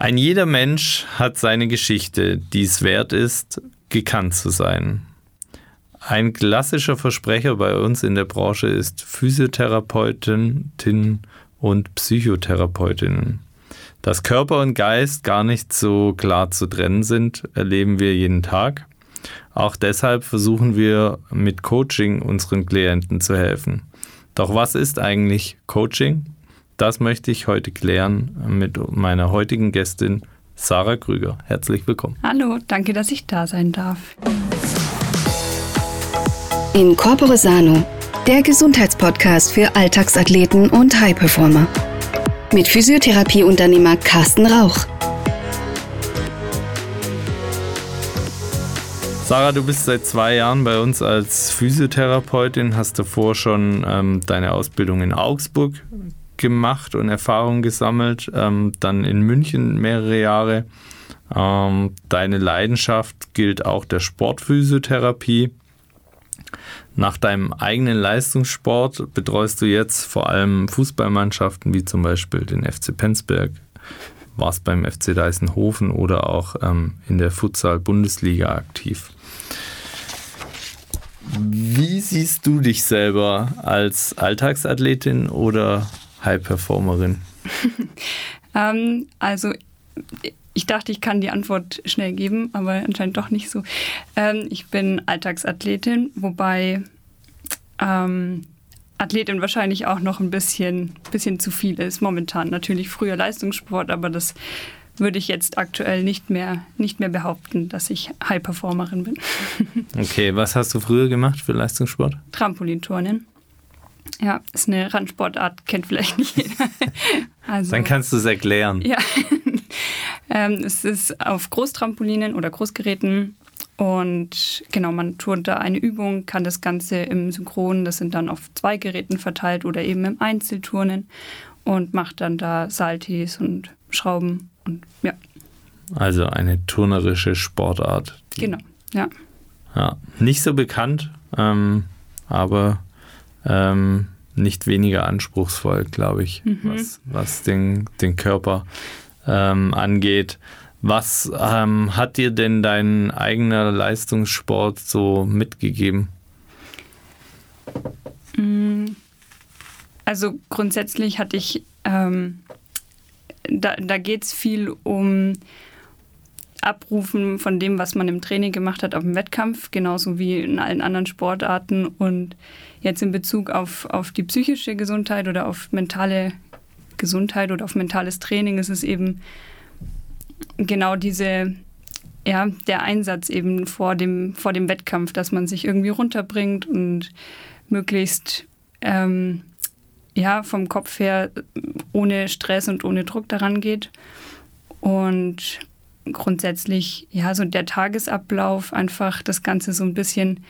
Ein jeder Mensch hat seine Geschichte, die es wert ist, gekannt zu sein. Ein klassischer Versprecher bei uns in der Branche ist Physiotherapeutin und Psychotherapeutinnen. Dass Körper und Geist gar nicht so klar zu trennen sind, erleben wir jeden Tag. Auch deshalb versuchen wir mit Coaching unseren Klienten zu helfen. Doch was ist eigentlich Coaching? Das möchte ich heute klären mit meiner heutigen Gästin Sarah Krüger. Herzlich willkommen. Hallo, danke, dass ich da sein darf. In Corpore Sano, der Gesundheitspodcast für Alltagsathleten und High-Performer. Mit Physiotherapieunternehmer Carsten Rauch. Sarah, du bist seit zwei Jahren bei uns als Physiotherapeutin, hast davor schon ähm, deine Ausbildung in Augsburg gemacht und Erfahrungen gesammelt, ähm, dann in München mehrere Jahre. Ähm, deine Leidenschaft gilt auch der Sportphysiotherapie. Nach deinem eigenen Leistungssport betreust du jetzt vor allem Fußballmannschaften wie zum Beispiel den FC Penzberg, warst beim FC Deisenhofen oder auch ähm, in der Futsal-Bundesliga aktiv. Wie siehst du dich selber als Alltagsathletin oder High-Performerin? ähm, also ich dachte, ich kann die Antwort schnell geben, aber anscheinend doch nicht so. Ähm, ich bin Alltagsathletin, wobei ähm, Athletin wahrscheinlich auch noch ein bisschen, bisschen zu viel ist momentan. Natürlich früher Leistungssport, aber das würde ich jetzt aktuell nicht mehr, nicht mehr behaupten, dass ich High-Performerin bin. okay, was hast du früher gemacht für Leistungssport? Trampolinturnen. Ja, ist eine Randsportart, kennt vielleicht nicht jeder. Also, Dann kannst du es erklären. Ja, ähm, es ist auf Großtrampolinen oder Großgeräten und genau, man turnt da eine Übung, kann das Ganze im Synchron, das sind dann auf zwei Geräten verteilt oder eben im Einzelturnen und macht dann da Saltis und Schrauben und ja. Also eine turnerische Sportart. Genau, ja. Ja, nicht so bekannt, ähm, aber ähm, nicht weniger anspruchsvoll, glaube ich, mhm. was, was den, den Körper ähm, angeht. Was ähm, hat dir denn dein eigener Leistungssport so mitgegeben? Mm, also grundsätzlich hatte ich, ähm, da, da geht es viel um Abrufen von dem, was man im Training gemacht hat auf dem Wettkampf, genauso wie in allen anderen Sportarten. Und jetzt in Bezug auf, auf die psychische Gesundheit oder auf mentale Gesundheit oder auf mentales Training ist es eben genau diese, ja, der Einsatz eben vor dem, vor dem Wettkampf, dass man sich irgendwie runterbringt und möglichst ähm, ja, vom Kopf her ohne Stress und ohne Druck daran geht. Und grundsätzlich, ja, so der Tagesablauf, einfach das Ganze so ein bisschen,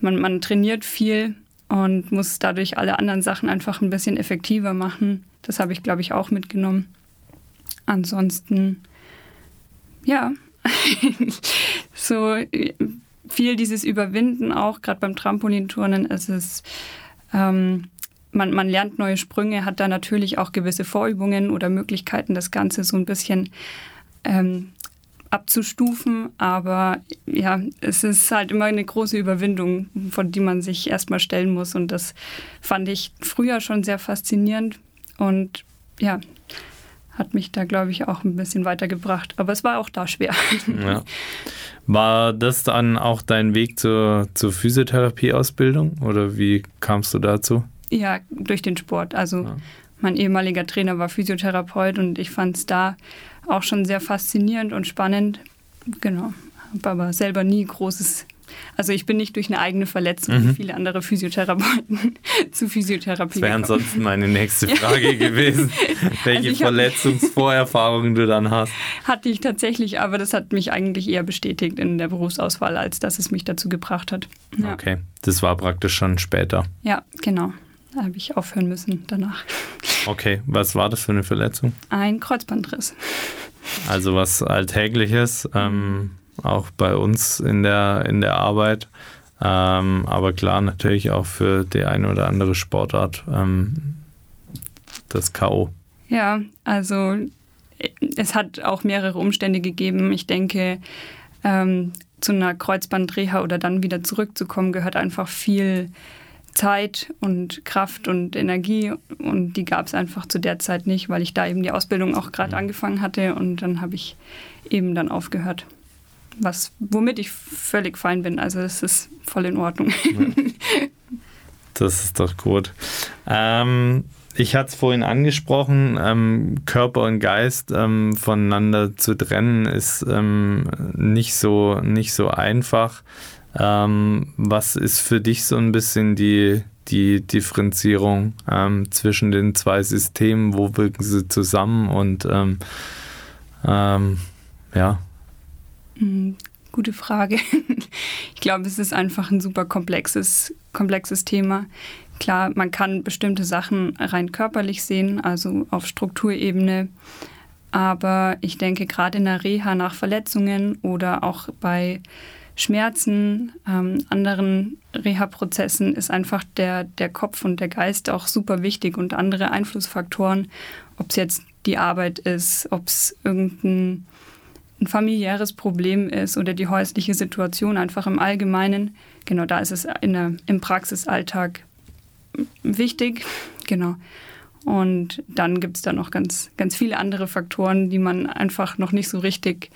man, man trainiert viel und muss dadurch alle anderen Sachen einfach ein bisschen effektiver machen. Das habe ich, glaube ich, auch mitgenommen. Ansonsten, ja, so viel dieses Überwinden auch, gerade beim Trampolinturnen, es ist, ähm, man, man lernt neue Sprünge, hat da natürlich auch gewisse Vorübungen oder Möglichkeiten, das Ganze so ein bisschen ähm, abzustufen. Aber ja, es ist halt immer eine große Überwindung, von die man sich erstmal stellen muss. Und das fand ich früher schon sehr faszinierend. Und ja, hat mich da, glaube ich, auch ein bisschen weitergebracht. Aber es war auch da schwer. Ja. War das dann auch dein Weg zur, zur Physiotherapieausbildung oder wie kamst du dazu? Ja, durch den Sport. Also ja. mein ehemaliger Trainer war Physiotherapeut und ich fand es da auch schon sehr faszinierend und spannend. Genau. Habe aber selber nie großes. Also ich bin nicht durch eine eigene Verletzung mhm. wie viele andere Physiotherapeuten zu Physiotherapie. Das wäre ansonsten meine nächste Frage gewesen, welche also Verletzungsvorerfahrungen du dann hast. Hatte ich tatsächlich, aber das hat mich eigentlich eher bestätigt in der Berufsauswahl, als dass es mich dazu gebracht hat. Ja. Okay, das war praktisch schon später. Ja, genau. Da habe ich aufhören müssen danach. Okay, was war das für eine Verletzung? Ein Kreuzbandriss. Also was Alltägliches, ähm, auch bei uns in der, in der Arbeit. Ähm, aber klar, natürlich auch für die eine oder andere Sportart ähm, das K.O. Ja, also es hat auch mehrere Umstände gegeben. Ich denke, ähm, zu einer Kreuzbandreha oder dann wieder zurückzukommen, gehört einfach viel Zeit und Kraft und Energie und die gab es einfach zu der Zeit nicht, weil ich da eben die Ausbildung auch gerade mhm. angefangen hatte und dann habe ich eben dann aufgehört. Was, womit ich völlig fein bin. Also es ist voll in Ordnung. Das ist doch gut. Ähm, ich hatte es vorhin angesprochen, ähm, Körper und Geist ähm, voneinander zu trennen ist ähm, nicht, so, nicht so einfach. Ähm, was ist für dich so ein bisschen die, die Differenzierung ähm, zwischen den zwei Systemen? Wo wirken sie zusammen? Und ähm, ja. Hm, gute Frage. Ich glaube, es ist einfach ein super komplexes, komplexes Thema. Klar, man kann bestimmte Sachen rein körperlich sehen, also auf Strukturebene. Aber ich denke, gerade in der Reha nach Verletzungen oder auch bei Schmerzen, ähm, anderen Reha-Prozessen ist einfach der, der Kopf und der Geist auch super wichtig und andere Einflussfaktoren, ob es jetzt die Arbeit ist, ob es irgendein ein familiäres Problem ist oder die häusliche Situation einfach im Allgemeinen. Genau, da ist es in der, im Praxisalltag wichtig. Genau. Und dann gibt es da noch ganz, ganz viele andere Faktoren, die man einfach noch nicht so richtig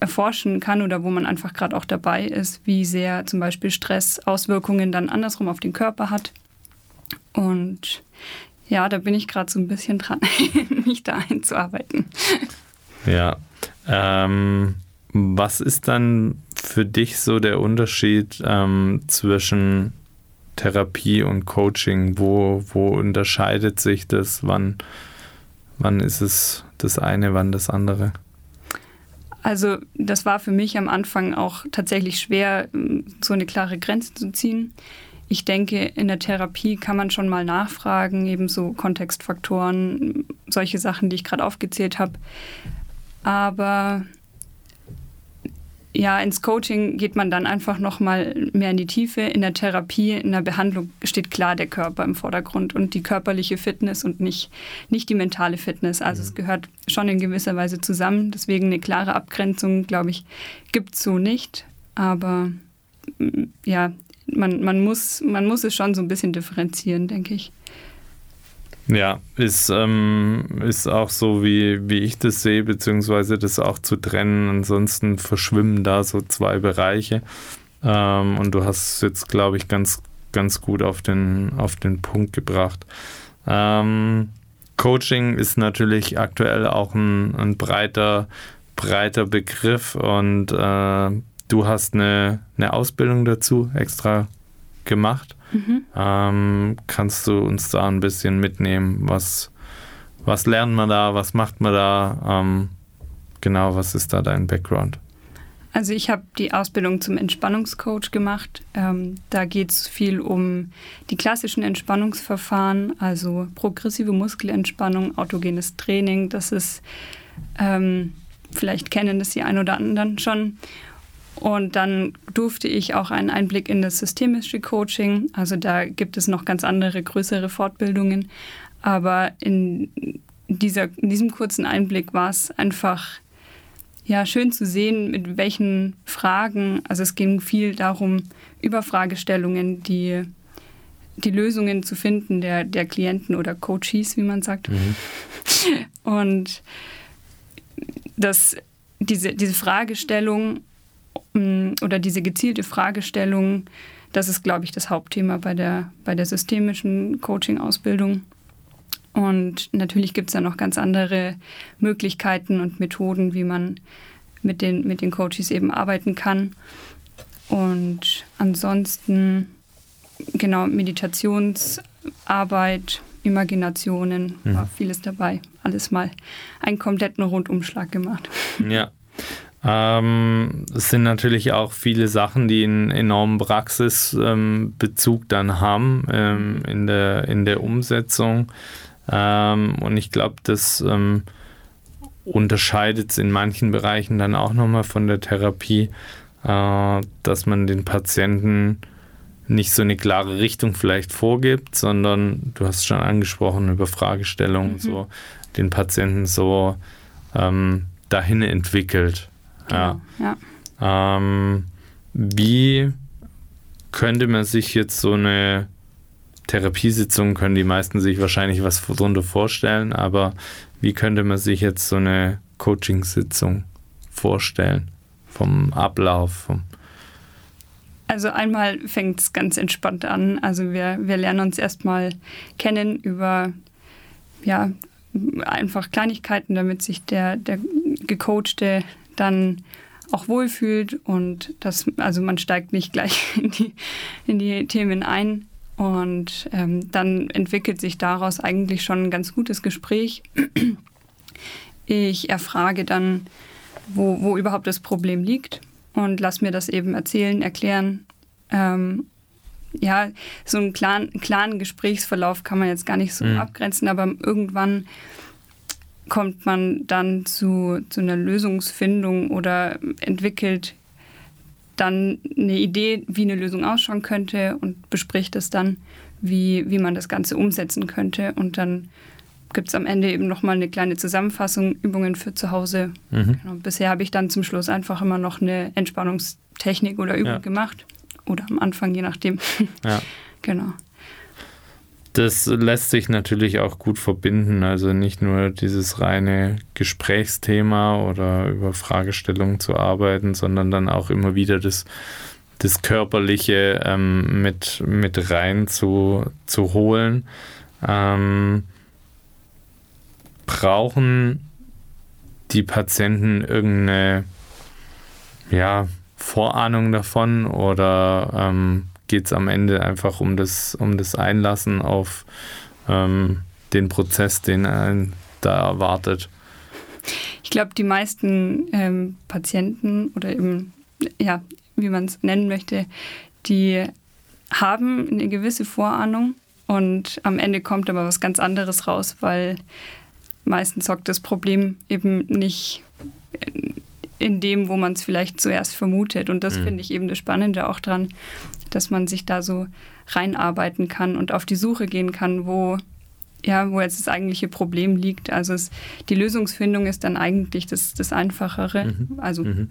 erforschen kann oder wo man einfach gerade auch dabei ist, wie sehr zum Beispiel Stress Auswirkungen dann andersrum auf den Körper hat. Und ja, da bin ich gerade so ein bisschen dran, mich da einzuarbeiten. Ja. Ähm, was ist dann für dich so der Unterschied ähm, zwischen Therapie und Coaching? Wo, wo unterscheidet sich das? Wann, wann ist es das eine, wann das andere? Also das war für mich am Anfang auch tatsächlich schwer, so eine klare Grenze zu ziehen. Ich denke, in der Therapie kann man schon mal nachfragen, ebenso Kontextfaktoren, solche Sachen, die ich gerade aufgezählt habe. Aber ja, ins Coaching geht man dann einfach noch mal mehr in die Tiefe. In der Therapie, in der Behandlung steht klar der Körper im Vordergrund und die körperliche Fitness und nicht, nicht die mentale Fitness. Also mhm. es gehört schon in gewisser Weise zusammen. Deswegen eine klare Abgrenzung, glaube ich, gibt es so nicht. Aber ja, man, man, muss, man muss es schon so ein bisschen differenzieren, denke ich. Ja, ist, ähm, ist auch so, wie, wie ich das sehe, beziehungsweise das auch zu trennen. Ansonsten verschwimmen da so zwei Bereiche. Ähm, und du hast es jetzt, glaube ich, ganz, ganz gut auf den, auf den Punkt gebracht. Ähm, Coaching ist natürlich aktuell auch ein, ein breiter, breiter Begriff und äh, du hast eine, eine Ausbildung dazu extra gemacht. Mhm. Ähm, kannst du uns da ein bisschen mitnehmen? Was, was lernt man da? Was macht man da? Ähm, genau, was ist da dein Background? Also ich habe die Ausbildung zum Entspannungscoach gemacht. Ähm, da geht es viel um die klassischen Entspannungsverfahren, also progressive Muskelentspannung, autogenes Training. Das ist, ähm, vielleicht kennen das die ein oder anderen schon. Und dann durfte ich auch einen Einblick in das systemische Coaching. Also da gibt es noch ganz andere, größere Fortbildungen. Aber in, dieser, in diesem kurzen Einblick war es einfach ja, schön zu sehen, mit welchen Fragen, also es ging viel darum, über Fragestellungen, die, die Lösungen zu finden der, der Klienten oder Coaches, wie man sagt. Mhm. Und das, diese, diese Fragestellung oder diese gezielte Fragestellung, das ist, glaube ich, das Hauptthema bei der, bei der systemischen Coaching-Ausbildung. Und natürlich gibt es da noch ganz andere Möglichkeiten und Methoden, wie man mit den, mit den Coaches eben arbeiten kann. Und ansonsten, genau, Meditationsarbeit, Imaginationen, mhm. war vieles dabei. Alles mal einen kompletten Rundumschlag gemacht. Ja, ähm, es sind natürlich auch viele Sachen, die einen enormen Praxisbezug ähm, dann haben ähm, in, der, in der Umsetzung. Ähm, und ich glaube, das ähm, unterscheidet es in manchen Bereichen dann auch nochmal von der Therapie, äh, dass man den Patienten nicht so eine klare Richtung vielleicht vorgibt, sondern du hast schon angesprochen über Fragestellungen, mhm. so den Patienten so ähm, dahin entwickelt. Genau, ja. ja. Ähm, wie könnte man sich jetzt so eine Therapiesitzung, können die meisten sich wahrscheinlich was darunter vorstellen, aber wie könnte man sich jetzt so eine Coaching-Sitzung vorstellen? Vom Ablauf? Vom also einmal fängt es ganz entspannt an. Also wir, wir lernen uns erstmal kennen über ja, einfach Kleinigkeiten, damit sich der, der Gecoachte dann auch wohlfühlt und das, also man steigt nicht gleich in die, in die Themen ein. Und ähm, dann entwickelt sich daraus eigentlich schon ein ganz gutes Gespräch. Ich erfrage dann, wo, wo überhaupt das Problem liegt und lass mir das eben erzählen, erklären. Ähm, ja, so einen klaren, klaren Gesprächsverlauf kann man jetzt gar nicht so mhm. abgrenzen, aber irgendwann kommt man dann zu, zu einer Lösungsfindung oder entwickelt dann eine Idee, wie eine Lösung ausschauen könnte und bespricht es dann, wie, wie man das Ganze umsetzen könnte. Und dann gibt es am Ende eben nochmal eine kleine Zusammenfassung, Übungen für zu Hause. Mhm. Genau. Bisher habe ich dann zum Schluss einfach immer noch eine Entspannungstechnik oder Übung ja. gemacht. Oder am Anfang, je nachdem. Ja. genau. Das lässt sich natürlich auch gut verbinden. Also nicht nur dieses reine Gesprächsthema oder über Fragestellungen zu arbeiten, sondern dann auch immer wieder das, das Körperliche ähm, mit, mit rein zu, zu holen. Ähm, brauchen die Patienten irgendeine ja, Vorahnung davon oder ähm, geht es am Ende einfach um das, um das Einlassen auf ähm, den Prozess, den einen da erwartet. Ich glaube, die meisten ähm, Patienten oder eben, ja, wie man es nennen möchte, die haben eine gewisse Vorahnung und am Ende kommt aber was ganz anderes raus, weil meistens sorgt das Problem eben nicht in dem, wo man es vielleicht zuerst vermutet. Und das mhm. finde ich eben das Spannende auch dran, dass man sich da so reinarbeiten kann und auf die Suche gehen kann, wo ja, wo jetzt das eigentliche Problem liegt. Also es, die Lösungsfindung ist dann eigentlich das, das Einfachere. Mhm. Also mhm.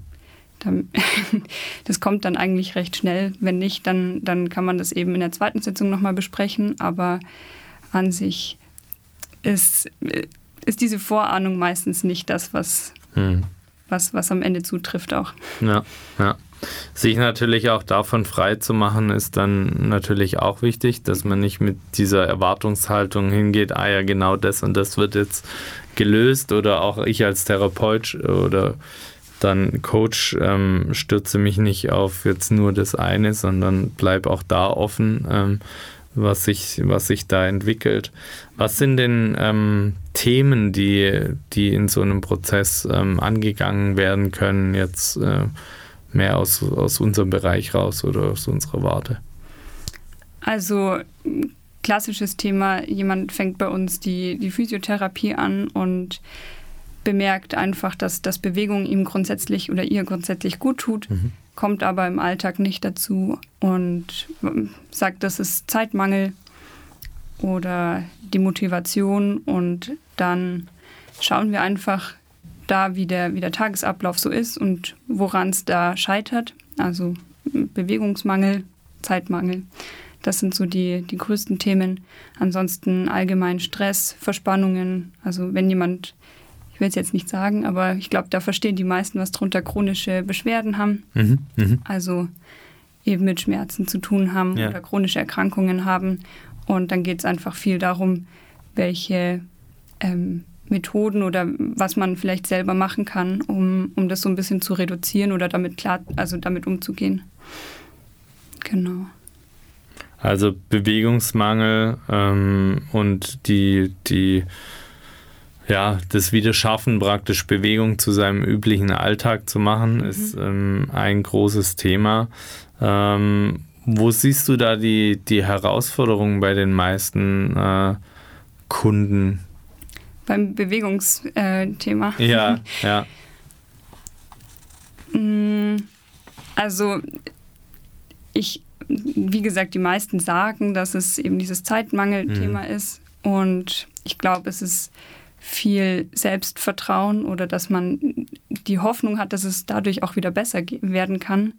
Dann, das kommt dann eigentlich recht schnell. Wenn nicht, dann, dann kann man das eben in der zweiten Sitzung nochmal besprechen. Aber an sich ist, ist diese Vorahnung meistens nicht das, was, mhm. Was, was am Ende zutrifft auch. Ja, ja. Sich natürlich auch davon frei zu machen, ist dann natürlich auch wichtig, dass man nicht mit dieser Erwartungshaltung hingeht, ah ja, genau das und das wird jetzt gelöst oder auch ich als Therapeut oder dann Coach ähm, stürze mich nicht auf jetzt nur das eine, sondern bleib auch da offen, ähm, was, sich, was sich da entwickelt. Was sind denn ähm, Themen, die, die in so einem Prozess ähm, angegangen werden können, jetzt äh, mehr aus, aus unserem Bereich raus oder aus unserer Warte? Also klassisches Thema, jemand fängt bei uns die, die Physiotherapie an und bemerkt einfach, dass, dass Bewegung ihm grundsätzlich oder ihr grundsätzlich gut tut, mhm. kommt aber im Alltag nicht dazu und sagt, das ist Zeitmangel oder die Motivation und dann schauen wir einfach, da, wie der, wie der Tagesablauf so ist und woran es da scheitert. Also Bewegungsmangel, Zeitmangel. Das sind so die, die größten Themen. Ansonsten allgemein Stress, Verspannungen. Also wenn jemand, ich will es jetzt nicht sagen, aber ich glaube, da verstehen die meisten, was drunter chronische Beschwerden haben. Mhm, mh. Also eben mit Schmerzen zu tun haben ja. oder chronische Erkrankungen haben. Und dann geht es einfach viel darum, welche ähm, Methoden oder was man vielleicht selber machen kann, um, um das so ein bisschen zu reduzieren oder damit klar, also damit umzugehen. Genau. Also Bewegungsmangel ähm, und die, die, ja, das Wiederschaffen praktisch Bewegung zu seinem üblichen Alltag zu machen, mhm. ist ähm, ein großes Thema. Ähm, wo siehst du da die, die Herausforderungen bei den meisten äh, Kunden? beim Bewegungsthema. ja, ja. Mm, also ich, wie gesagt, die meisten sagen, dass es eben dieses Zeitmangelthema mhm. ist. Und ich glaube, es ist viel Selbstvertrauen oder dass man die Hoffnung hat, dass es dadurch auch wieder besser werden kann,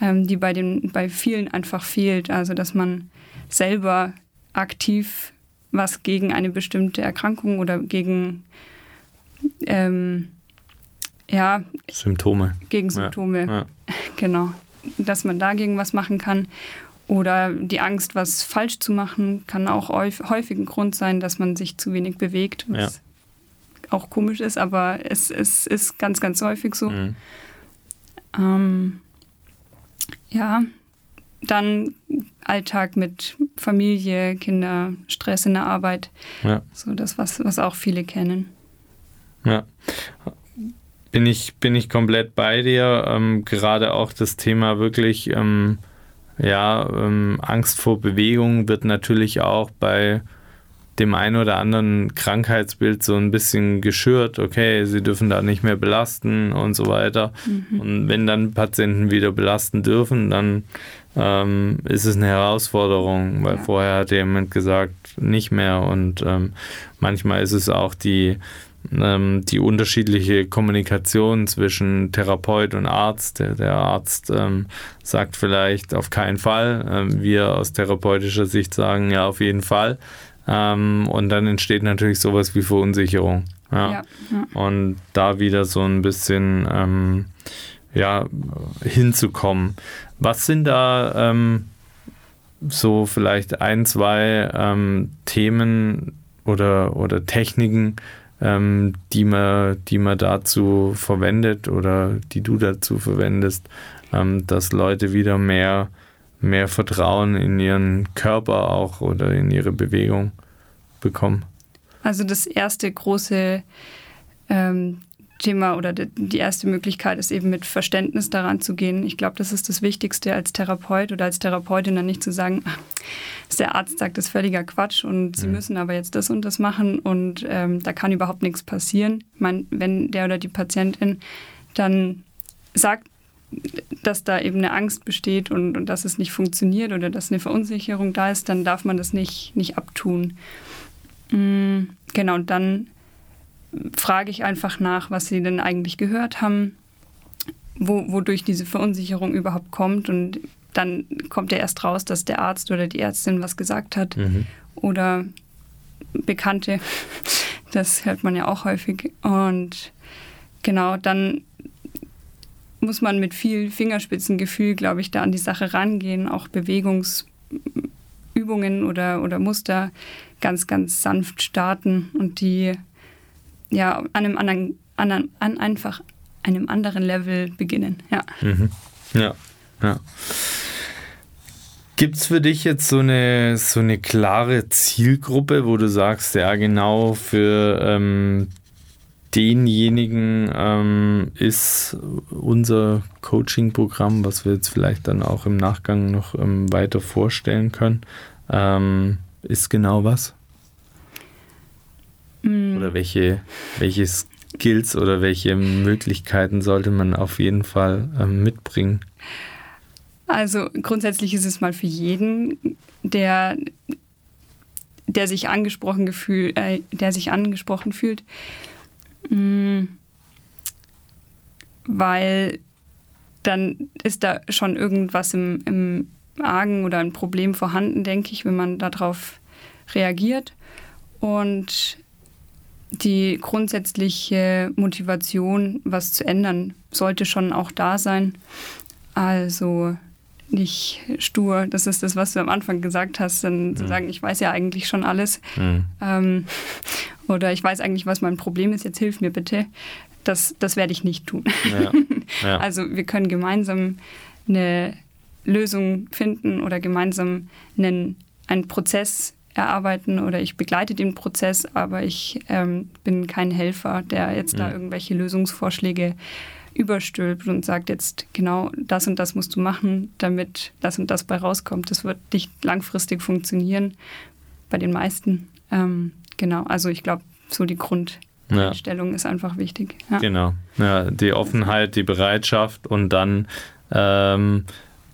ähm, die bei, den, bei vielen einfach fehlt. Also dass man selber aktiv was gegen eine bestimmte Erkrankung oder gegen ähm, ja, Symptome. Gegen Symptome, ja. Ja. genau. Dass man dagegen was machen kann. Oder die Angst, was falsch zu machen, kann auch häufig ein Grund sein, dass man sich zu wenig bewegt, ja. Auch komisch ist, aber es, es ist ganz, ganz häufig so. Mhm. Ähm, ja, dann Alltag mit Familie, Kinder, Stress in der Arbeit. Ja. So das, was, was auch viele kennen. Ja. Bin ich, bin ich komplett bei dir. Ähm, gerade auch das Thema wirklich ähm, ja, ähm, Angst vor Bewegung wird natürlich auch bei dem einen oder anderen Krankheitsbild so ein bisschen geschürt, okay, sie dürfen da nicht mehr belasten und so weiter. Mhm. Und wenn dann Patienten wieder belasten dürfen, dann ähm, ist es eine Herausforderung, weil ja. vorher hat jemand gesagt, nicht mehr. Und ähm, manchmal ist es auch die ähm, die unterschiedliche Kommunikation zwischen Therapeut und Arzt. Der, der Arzt ähm, sagt vielleicht auf keinen Fall. Ähm, wir aus therapeutischer Sicht sagen ja auf jeden Fall. Ähm, und dann entsteht natürlich sowas wie Verunsicherung. Ja. ja. Und da wieder so ein bisschen ähm, ja, hinzukommen. Was sind da ähm, so vielleicht ein, zwei Themen oder, oder Techniken, ähm, die, man, die man dazu verwendet oder die du dazu verwendest, ähm, dass Leute wieder mehr, mehr Vertrauen in ihren Körper auch oder in ihre Bewegung bekommen? Also das erste große ähm, Thema oder die erste Möglichkeit ist eben mit Verständnis daran zu gehen. Ich glaube, das ist das Wichtigste als Therapeut oder als Therapeutin dann nicht zu sagen, ach, der Arzt sagt, das ist völliger Quatsch und Sie mhm. müssen aber jetzt das und das machen und ähm, da kann überhaupt nichts passieren. Ich meine, wenn der oder die Patientin dann sagt, dass da eben eine Angst besteht und, und dass es nicht funktioniert oder dass eine Verunsicherung da ist, dann darf man das nicht, nicht abtun. Mhm, genau, und dann frage ich einfach nach, was sie denn eigentlich gehört haben, wo, wodurch diese Verunsicherung überhaupt kommt. Und dann kommt ja erst raus, dass der Arzt oder die Ärztin was gesagt hat mhm. oder Bekannte. Das hört man ja auch häufig. Und genau, dann muss man mit viel Fingerspitzengefühl, glaube ich, da an die Sache rangehen, auch Bewegungsübungen oder, oder Muster ganz, ganz sanft starten und die ja, an einem anderen, anderen an einfach einem anderen Level beginnen. Ja. Mhm. Ja, ja. Gibt es für dich jetzt so eine, so eine klare Zielgruppe, wo du sagst, ja genau für ähm, denjenigen ähm, ist unser Coaching-Programm, was wir jetzt vielleicht dann auch im Nachgang noch ähm, weiter vorstellen können, ähm, ist genau was? Mhm. Oder welche, welche Skills oder welche Möglichkeiten sollte man auf jeden Fall ähm, mitbringen? Also grundsätzlich ist es mal für jeden, der, der sich angesprochen gefühl, äh, der sich angesprochen fühlt. Weil dann ist da schon irgendwas im, im Argen oder ein Problem vorhanden, denke ich, wenn man darauf reagiert. Und die grundsätzliche Motivation, was zu ändern, sollte schon auch da sein. Also nicht stur, das ist das, was du am Anfang gesagt hast, dann mhm. zu sagen, ich weiß ja eigentlich schon alles. Mhm. Ähm, oder ich weiß eigentlich, was mein Problem ist, jetzt hilf mir bitte. Das, das werde ich nicht tun. Ja. Ja. Also wir können gemeinsam eine Lösung finden oder gemeinsam einen, einen Prozess erarbeiten oder ich begleite den Prozess, aber ich ähm, bin kein Helfer, der jetzt mhm. da irgendwelche Lösungsvorschläge überstülpt und sagt jetzt genau das und das musst du machen, damit das und das bei rauskommt. Das wird nicht langfristig funktionieren bei den meisten. Ähm, genau, also ich glaube, so die Grundeinstellung ja. ist einfach wichtig. Ja. Genau, ja, die Offenheit, die Bereitschaft und dann ähm,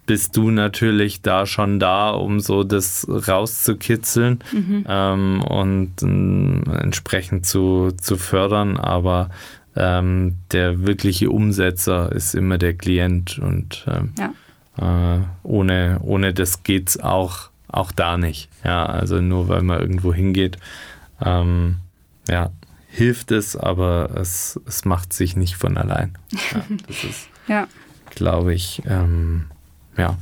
bist du natürlich da schon da, um so das rauszukitzeln mhm. ähm, und äh, entsprechend zu, zu fördern. Aber ähm, der wirkliche Umsetzer ist immer der Klient und ähm, ja. äh, ohne, ohne das geht es auch, auch da nicht. Ja, also nur weil man irgendwo hingeht, ähm, ja, hilft es, aber es, es macht sich nicht von allein. Ja, das ist, ja. glaube ich, ähm, ja.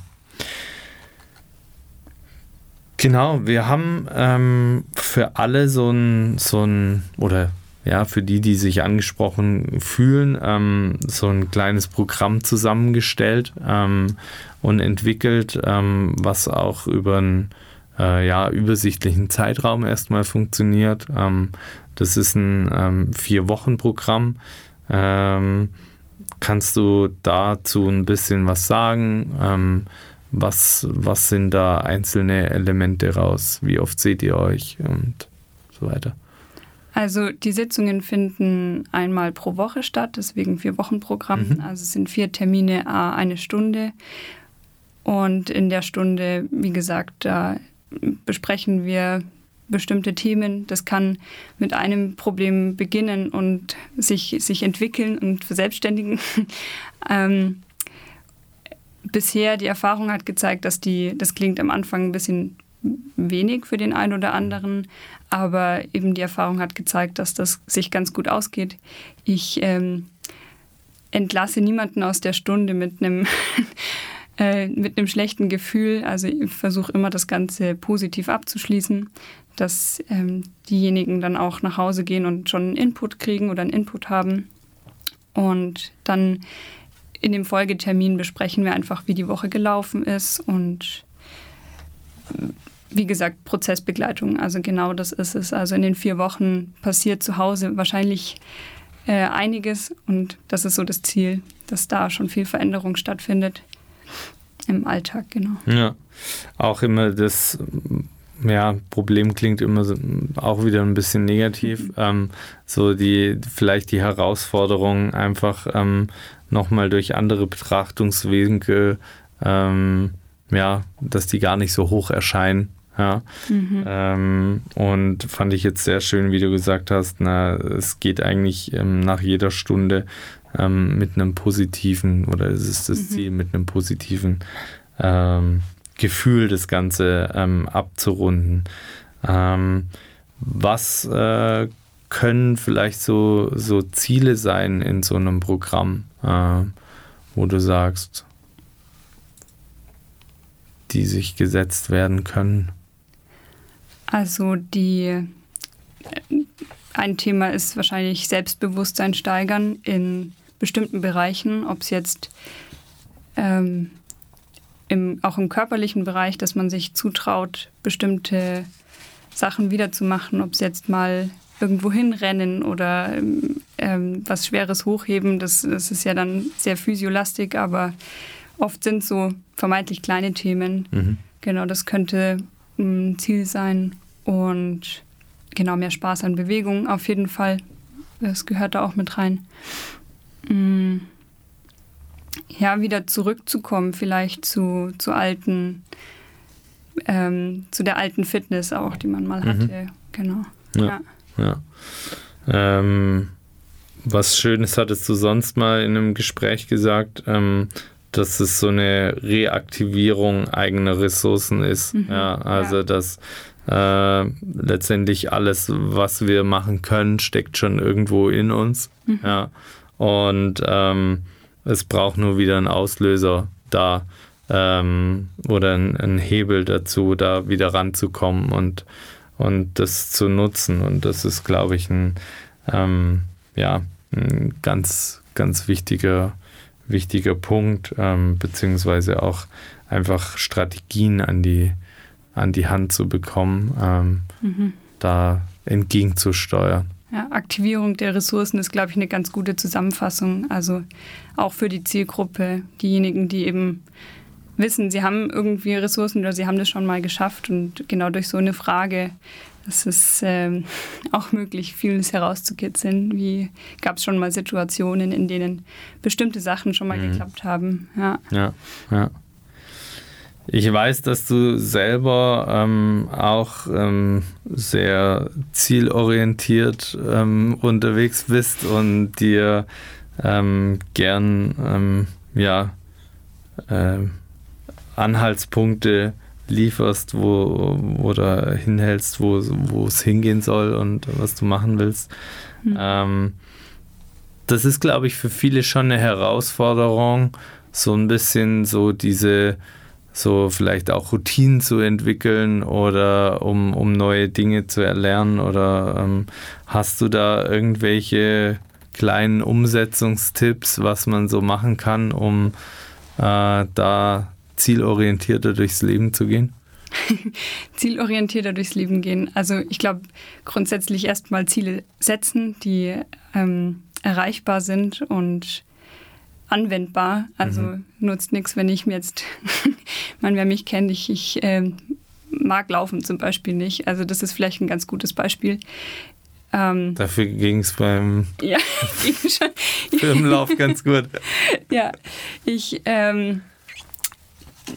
Genau, wir haben ähm, für alle so ein, so ein, oder ja, für die, die sich angesprochen fühlen, ähm, so ein kleines Programm zusammengestellt ähm, und entwickelt, ähm, was auch über einen äh, ja, übersichtlichen Zeitraum erstmal funktioniert. Ähm, das ist ein ähm, Vier-Wochen-Programm. Ähm, kannst du dazu ein bisschen was sagen? was, was sind da einzelne Elemente raus? Wie oft seht ihr euch und so weiter? Also die Sitzungen finden einmal pro Woche statt, deswegen vier Wochenprogramm. Mhm. Also es sind vier Termine, eine Stunde. Und in der Stunde, wie gesagt, da besprechen wir bestimmte Themen. Das kann mit einem Problem beginnen und sich, sich entwickeln und verselbstständigen. ähm, bisher die Erfahrung hat gezeigt, dass die, das klingt am Anfang ein bisschen wenig für den einen oder anderen, aber eben die Erfahrung hat gezeigt, dass das sich ganz gut ausgeht. Ich ähm, entlasse niemanden aus der Stunde mit einem äh, mit einem schlechten Gefühl. Also ich versuche immer das Ganze positiv abzuschließen, dass ähm, diejenigen dann auch nach Hause gehen und schon einen Input kriegen oder einen Input haben. Und dann in dem Folgetermin besprechen wir einfach, wie die Woche gelaufen ist und wie gesagt, Prozessbegleitung. Also genau das ist es. Also in den vier Wochen passiert zu Hause wahrscheinlich äh, einiges und das ist so das Ziel, dass da schon viel Veränderung stattfindet im Alltag, genau. Ja, auch immer das ja, Problem klingt immer so, auch wieder ein bisschen negativ. Mhm. Ähm, so die, vielleicht die Herausforderung einfach ähm, nochmal durch andere Betrachtungswinkel, ähm, ja, dass die gar nicht so hoch erscheinen. Ja. Mhm. Ähm, und fand ich jetzt sehr schön, wie du gesagt hast, na, es geht eigentlich ähm, nach jeder Stunde ähm, mit einem positiven, oder es ist das mhm. Ziel, mit einem positiven ähm, Gefühl das Ganze ähm, abzurunden. Ähm, was äh, können vielleicht so, so Ziele sein in so einem Programm, äh, wo du sagst, die sich gesetzt werden können? Also die ein Thema ist wahrscheinlich Selbstbewusstsein steigern in bestimmten Bereichen, ob es jetzt ähm, im, auch im körperlichen Bereich, dass man sich zutraut, bestimmte Sachen wiederzumachen, ob es jetzt mal irgendwo hinrennen oder ähm, was Schweres hochheben, das, das ist ja dann sehr physiolastik, aber oft sind so vermeintlich kleine Themen. Mhm. Genau, das könnte ein Ziel sein und genau mehr Spaß an Bewegung auf jeden Fall. Das gehört da auch mit rein. Mm. Ja, wieder zurückzukommen, vielleicht zu, zu alten, ähm, zu der alten Fitness auch, die man mal mhm. hatte. Genau. Ja. ja. ja. Ähm, was Schönes hattest du sonst mal in einem Gespräch gesagt, ähm, dass es so eine Reaktivierung eigener Ressourcen ist. Mhm. Ja, also ja. dass äh, letztendlich alles, was wir machen können, steckt schon irgendwo in uns. Mhm. Ja. Und ähm, es braucht nur wieder einen Auslöser da ähm, oder einen Hebel dazu, da wieder ranzukommen und, und das zu nutzen. Und das ist, glaube ich, ein, ähm, ja, ein ganz, ganz wichtiger, wichtiger Punkt, ähm, beziehungsweise auch einfach Strategien an die, an die Hand zu bekommen, ähm, mhm. da entgegenzusteuern. Ja, Aktivierung der Ressourcen ist, glaube ich, eine ganz gute Zusammenfassung. Also auch für die Zielgruppe, diejenigen, die eben wissen, sie haben irgendwie Ressourcen oder sie haben das schon mal geschafft. Und genau durch so eine Frage, ist ähm, auch möglich, vieles herauszukitzeln. Wie gab es schon mal Situationen, in denen bestimmte Sachen schon mal mhm. geklappt haben? Ja, ja. ja. Ich weiß, dass du selber ähm, auch ähm, sehr zielorientiert ähm, unterwegs bist und dir ähm, gern ähm, ja, äh, Anhaltspunkte lieferst, wo, wo du hinhältst, wo, wo es hingehen soll und was du machen willst. Mhm. Ähm, das ist, glaube ich, für viele schon eine Herausforderung, so ein bisschen so diese, so vielleicht auch Routinen zu entwickeln oder um, um neue Dinge zu erlernen oder ähm, hast du da irgendwelche kleinen Umsetzungstipps, was man so machen kann, um äh, da zielorientierter durchs Leben zu gehen? zielorientierter durchs Leben gehen. Also ich glaube grundsätzlich erstmal Ziele setzen, die ähm, erreichbar sind und anwendbar. Also mhm. nutzt nichts, wenn ich mir jetzt, man wer mich kennt, ich, ich äh, mag Laufen zum Beispiel nicht. Also das ist vielleicht ein ganz gutes Beispiel. Ähm, Dafür ging es beim ja, Firmenlauf ganz gut. Ja, ich, ähm,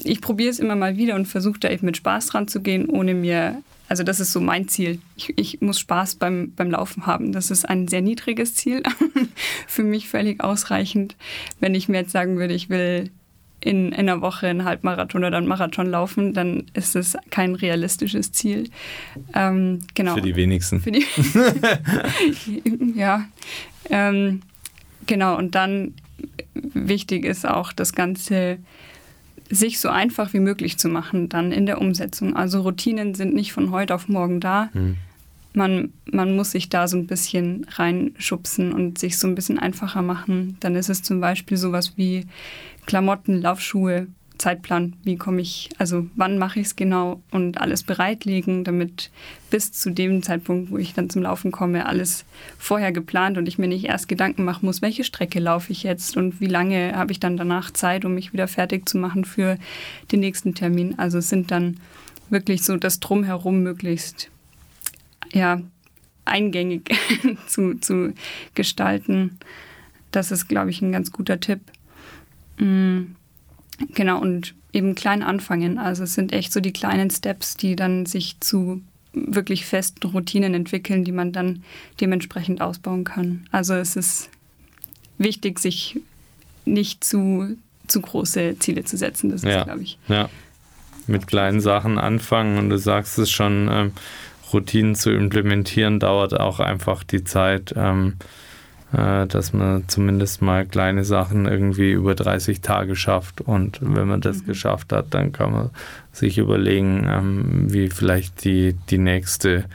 ich probiere es immer mal wieder und versuche da eben mit Spaß dran zu gehen, ohne mir, also das ist so mein Ziel. Ich, ich muss Spaß beim, beim Laufen haben. Das ist ein sehr niedriges Ziel, für mich völlig ausreichend. Wenn ich mir jetzt sagen würde, ich will in, in einer Woche einen Halbmarathon oder einen Marathon laufen, dann ist es kein realistisches Ziel. Ähm, genau. Für die wenigsten. Für die ja. Ähm, genau, und dann wichtig ist auch das Ganze sich so einfach wie möglich zu machen dann in der Umsetzung. Also Routinen sind nicht von heute auf morgen da. Hm. Man, man muss sich da so ein bisschen reinschubsen und sich so ein bisschen einfacher machen. Dann ist es zum Beispiel sowas wie Klamotten, Laufschuhe, Zeitplan, wie komme ich, also wann mache ich es genau und alles bereitlegen, damit bis zu dem Zeitpunkt, wo ich dann zum Laufen komme, alles vorher geplant und ich mir nicht erst Gedanken machen muss, welche Strecke laufe ich jetzt und wie lange habe ich dann danach Zeit, um mich wieder fertig zu machen für den nächsten Termin. Also es sind dann wirklich so das Drumherum möglichst ja, eingängig zu, zu gestalten. Das ist, glaube ich, ein ganz guter Tipp. Mhm. Genau, und eben klein anfangen. Also es sind echt so die kleinen Steps, die dann sich zu wirklich festen Routinen entwickeln, die man dann dementsprechend ausbauen kann. Also es ist wichtig, sich nicht zu, zu große Ziele zu setzen. Das ja, ist, glaube ich. Ja, mit kleinen Sachen anfangen und du sagst es schon, ähm, Routinen zu implementieren dauert auch einfach die Zeit. Ähm, äh, dass man zumindest mal kleine Sachen irgendwie über 30 Tage schafft. Und wenn man das mhm. geschafft hat, dann kann man sich überlegen, ähm, wie vielleicht die, die nächste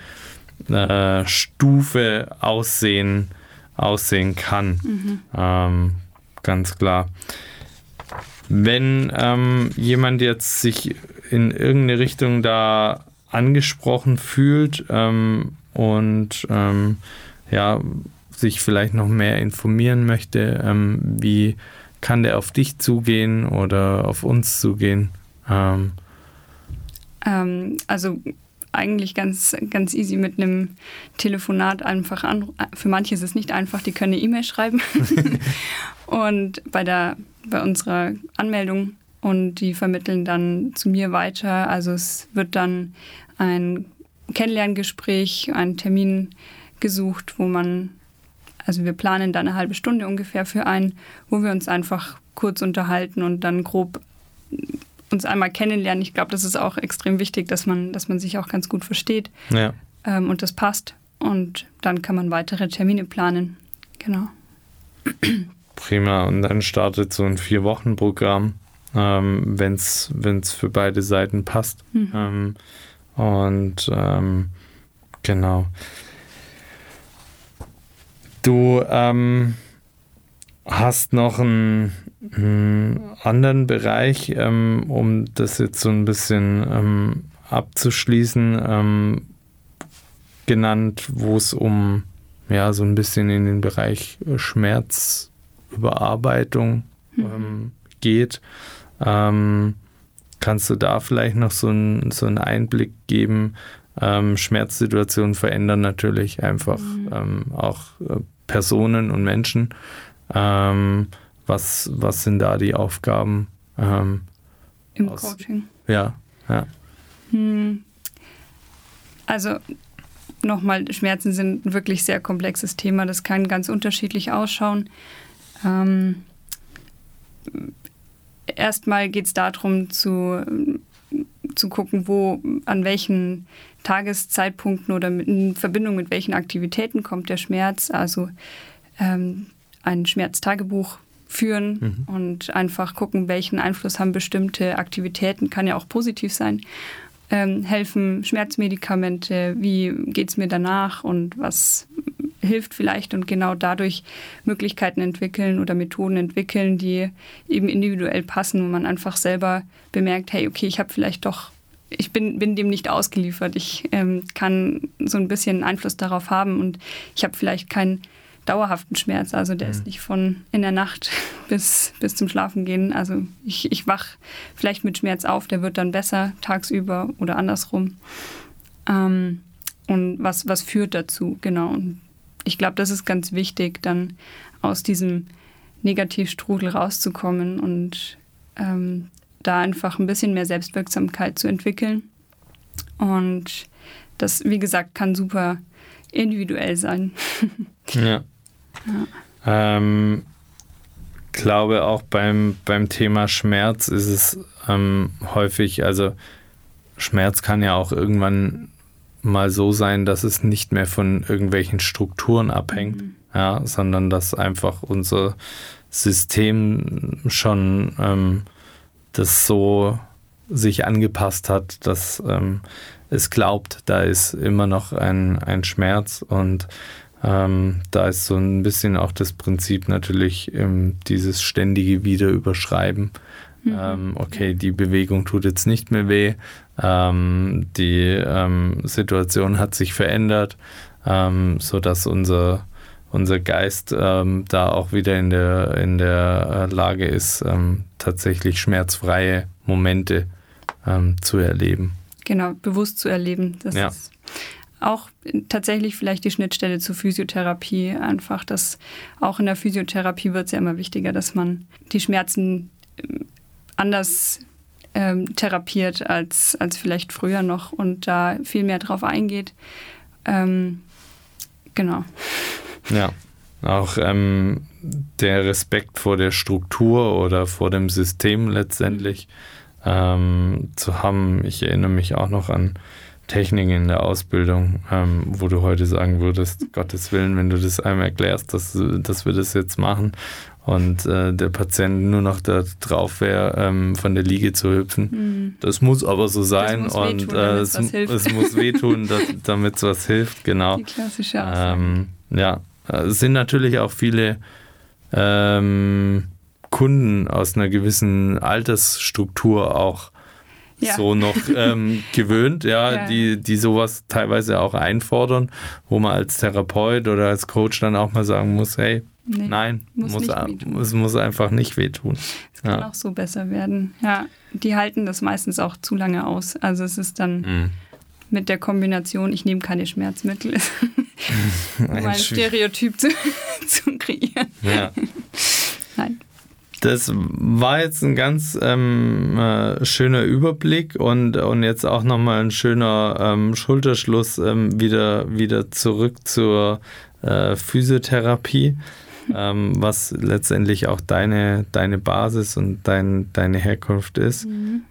äh, Stufe aussehen, aussehen kann. Mhm. Ähm, ganz klar. Wenn ähm, jemand jetzt sich in irgendeine Richtung da angesprochen fühlt ähm, und ja, sich vielleicht noch mehr informieren möchte, ähm, wie kann der auf dich zugehen oder auf uns zugehen? Ähm. Ähm, also eigentlich ganz, ganz easy mit einem Telefonat einfach an. Für manche ist es nicht einfach, die können eine E-Mail schreiben. und bei, der, bei unserer Anmeldung und die vermitteln dann zu mir weiter. Also es wird dann ein Kennenlerngespräch, ein Termin gesucht, wo man also wir planen da eine halbe Stunde ungefähr für ein, wo wir uns einfach kurz unterhalten und dann grob uns einmal kennenlernen. Ich glaube, das ist auch extrem wichtig, dass man, dass man sich auch ganz gut versteht ja. ähm, und das passt. Und dann kann man weitere Termine planen. Genau. Prima. Und dann startet so ein Vier-Wochen-Programm, ähm, wenn es für beide Seiten passt. Mhm. Ähm, und ähm, genau. Du ähm, hast noch einen, einen anderen Bereich, ähm, um das jetzt so ein bisschen ähm, abzuschließen, ähm, genannt, wo es um ja so ein bisschen in den Bereich Schmerzüberarbeitung mhm. Ähm, geht. Ähm, kannst du da vielleicht noch so, ein, so einen Einblick geben? Ähm, Schmerzsituationen verändern natürlich einfach mhm. ähm, auch äh, Personen und Menschen. Ähm, was, was sind da die Aufgaben? Ähm, Im aus, Coaching. Ja, ja. Hm. Also nochmal, Schmerzen sind ein wirklich sehr komplexes Thema. Das kann ganz unterschiedlich ausschauen. Ähm, erstmal geht es darum zu, zu gucken, wo, an welchen Tageszeitpunkten oder mit, in Verbindung mit welchen Aktivitäten kommt der Schmerz. Also ähm, ein Schmerztagebuch führen mhm. und einfach gucken, welchen Einfluss haben bestimmte Aktivitäten, kann ja auch positiv sein. Ähm, helfen Schmerzmedikamente, wie geht es mir danach und was hilft vielleicht und genau dadurch Möglichkeiten entwickeln oder Methoden entwickeln, die eben individuell passen, wo man einfach selber bemerkt, hey, okay, ich habe vielleicht doch, ich bin, bin dem nicht ausgeliefert, ich ähm, kann so ein bisschen Einfluss darauf haben und ich habe vielleicht keinen dauerhaften Schmerz, also der mhm. ist nicht von in der Nacht bis, bis zum Schlafengehen. Also ich, ich wach vielleicht mit Schmerz auf, der wird dann besser tagsüber oder andersrum. Ähm, und was, was führt dazu, genau. Und ich glaube, das ist ganz wichtig, dann aus diesem Negativstrudel rauszukommen und ähm, da einfach ein bisschen mehr Selbstwirksamkeit zu entwickeln. Und das, wie gesagt, kann super individuell sein. ja. ja. Ähm, glaube auch beim, beim Thema Schmerz ist es ähm, häufig, also Schmerz kann ja auch irgendwann mal so sein, dass es nicht mehr von irgendwelchen Strukturen abhängt, mhm. ja, sondern dass einfach unser System schon ähm, das so sich angepasst hat, dass ähm, es glaubt, da ist immer noch ein, ein Schmerz und ähm, da ist so ein bisschen auch das Prinzip natürlich ähm, dieses ständige Wiederüberschreiben. Mhm. Ähm, okay, die Bewegung tut jetzt nicht mehr weh, ähm, die ähm, Situation hat sich verändert, ähm, sodass unser, unser Geist da auch wieder in der, in der äh, Lage ist, tatsächlich schmerzfreie Momente zu erleben. Genau, bewusst zu erleben. Das ja. ist auch tatsächlich vielleicht die Schnittstelle zur Physiotherapie. Einfach, dass auch in der Physiotherapie wird es ja immer wichtiger, dass man die Schmerzen anders ähm, therapiert als, als vielleicht früher noch und da viel mehr drauf eingeht. Ähm, genau. Ja, auch ähm, der Respekt vor der Struktur oder vor dem System letztendlich ähm, zu haben. Ich erinnere mich auch noch an Techniken in der Ausbildung, ähm, wo du heute sagen würdest, Gottes Willen, wenn du das einem erklärst, dass, dass wir das jetzt machen und äh, der Patient nur noch da drauf wäre, ähm, von der Liege zu hüpfen. Mhm. Das muss aber so sein und äh, es, es, muss wehtun, damit es was hilft, genau. Die klassische Aussage. Ähm, ja, es sind natürlich auch viele ähm, Kunden aus einer gewissen Altersstruktur auch ja. so noch ähm, gewöhnt, ja, ja, Die, die sowas teilweise auch einfordern, wo man als Therapeut oder als Coach dann auch mal sagen muss, hey, Nee, Nein, muss, muss es muss einfach nicht wehtun. Es kann ja. auch so besser werden. Ja, die halten das meistens auch zu lange aus. Also es ist dann mhm. mit der Kombination, ich nehme keine Schmerzmittel, um ein Stereotyp zu, zu kreieren. Ja. Das war jetzt ein ganz ähm, äh, schöner Überblick und, und jetzt auch nochmal ein schöner ähm, Schulterschluss ähm, wieder, wieder zurück zur äh, Physiotherapie ähm, was letztendlich auch deine, deine Basis und dein, deine Herkunft ist. Mhm.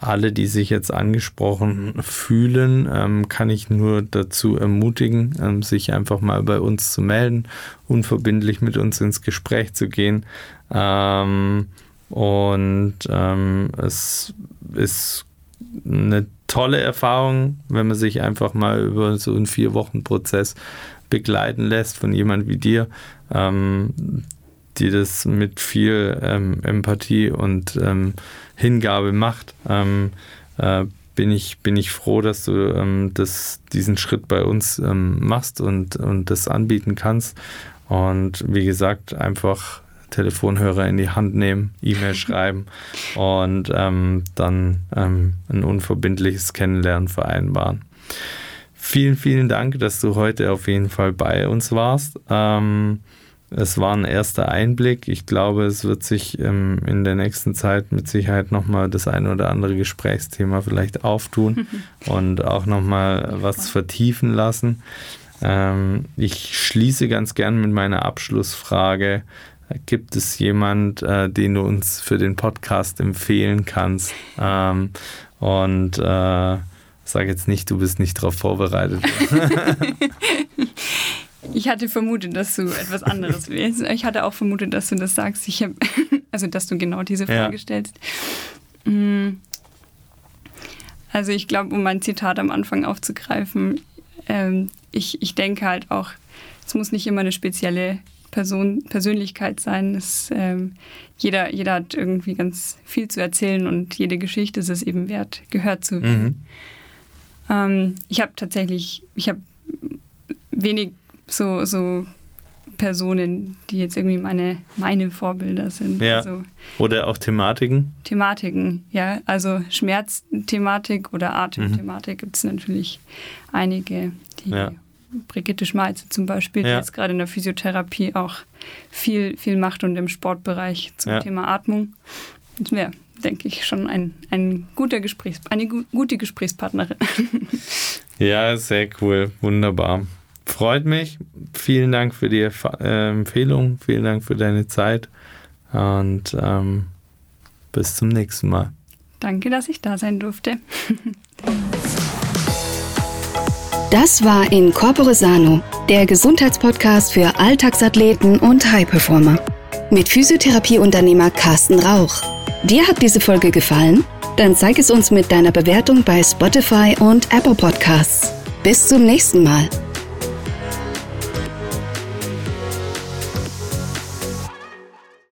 Alle, die sich jetzt angesprochen fühlen, ähm, kann ich nur dazu ermutigen, ähm, sich einfach mal bei uns zu melden, unverbindlich mit uns ins Gespräch zu gehen. Ähm, und ähm, es ist eine tolle Erfahrung, wenn man sich einfach mal über so einen Vier-Wochen-Prozess begleiten lässt von jemand wie dir, ähm, die das mit viel ähm, Empathie und ähm, Hingabe macht, ähm, äh, bin, ich, bin ich froh, dass du ähm, das, diesen Schritt bei uns ähm, machst und, und das anbieten kannst. Und wie gesagt, einfach Telefonhörer in die Hand nehmen, E-Mail schreiben und ähm, dann ähm, ein unverbindliches Kennenlernen vereinbaren. Vielen, vielen Dank, dass du heute auf jeden Fall bei uns warst. Es war ein erster Einblick. Ich glaube, es wird sich ähm, in der nächsten Zeit mit Sicherheit nochmal das ein oder andere Gesprächsthema vielleicht auftun und auch nochmal was vertiefen lassen. Ähm, ich schließe ganz gern mit meiner Abschlussfrage. Gibt es jemand, äh, den du uns für den Podcast empfehlen kannst? Ähm, und äh, sag jetzt nicht, du bist nicht darauf vorbereitet. Ich hatte vermutet, dass du etwas anderes willst. Ich hatte auch vermutet, dass du das sagst. Ich hab, also, dass du genau diese Frage ja. stellst. Mm. Also, ich glaube, um mein Zitat am Anfang aufzugreifen, ähm, ich, ich denke halt auch, es muss nicht immer eine spezielle Person, Persönlichkeit sein. Es, ähm, jeder, jeder hat irgendwie ganz viel zu erzählen und jede Geschichte ist es eben wert, gehört zu werden. Mhm. Ähm, ich habe tatsächlich, ich habe wenig so, so Personen, die jetzt irgendwie meine, meine Vorbilder sind. Ja. Also, oder auch Thematiken? Thematiken, ja. Also Schmerzthematik oder Atemthematik mhm. gibt es natürlich einige, die ja. Brigitte Schmalze zum Beispiel, ja. die jetzt gerade in der Physiotherapie auch viel, viel macht und im Sportbereich zum ja. Thema Atmung. Das wäre, denke ich, schon ein, ein guter Gesprächs eine gute Gesprächspartnerin. ja, sehr cool. Wunderbar. Freut mich. Vielen Dank für die äh, Empfehlung. Vielen Dank für deine Zeit. Und ähm, bis zum nächsten Mal. Danke, dass ich da sein durfte. Das war in Corpore Sano, der Gesundheitspodcast für Alltagsathleten und High-Performer. Mit Physiotherapieunternehmer Carsten Rauch. Dir hat diese Folge gefallen? Dann zeig es uns mit deiner Bewertung bei Spotify und Apple Podcasts. Bis zum nächsten Mal.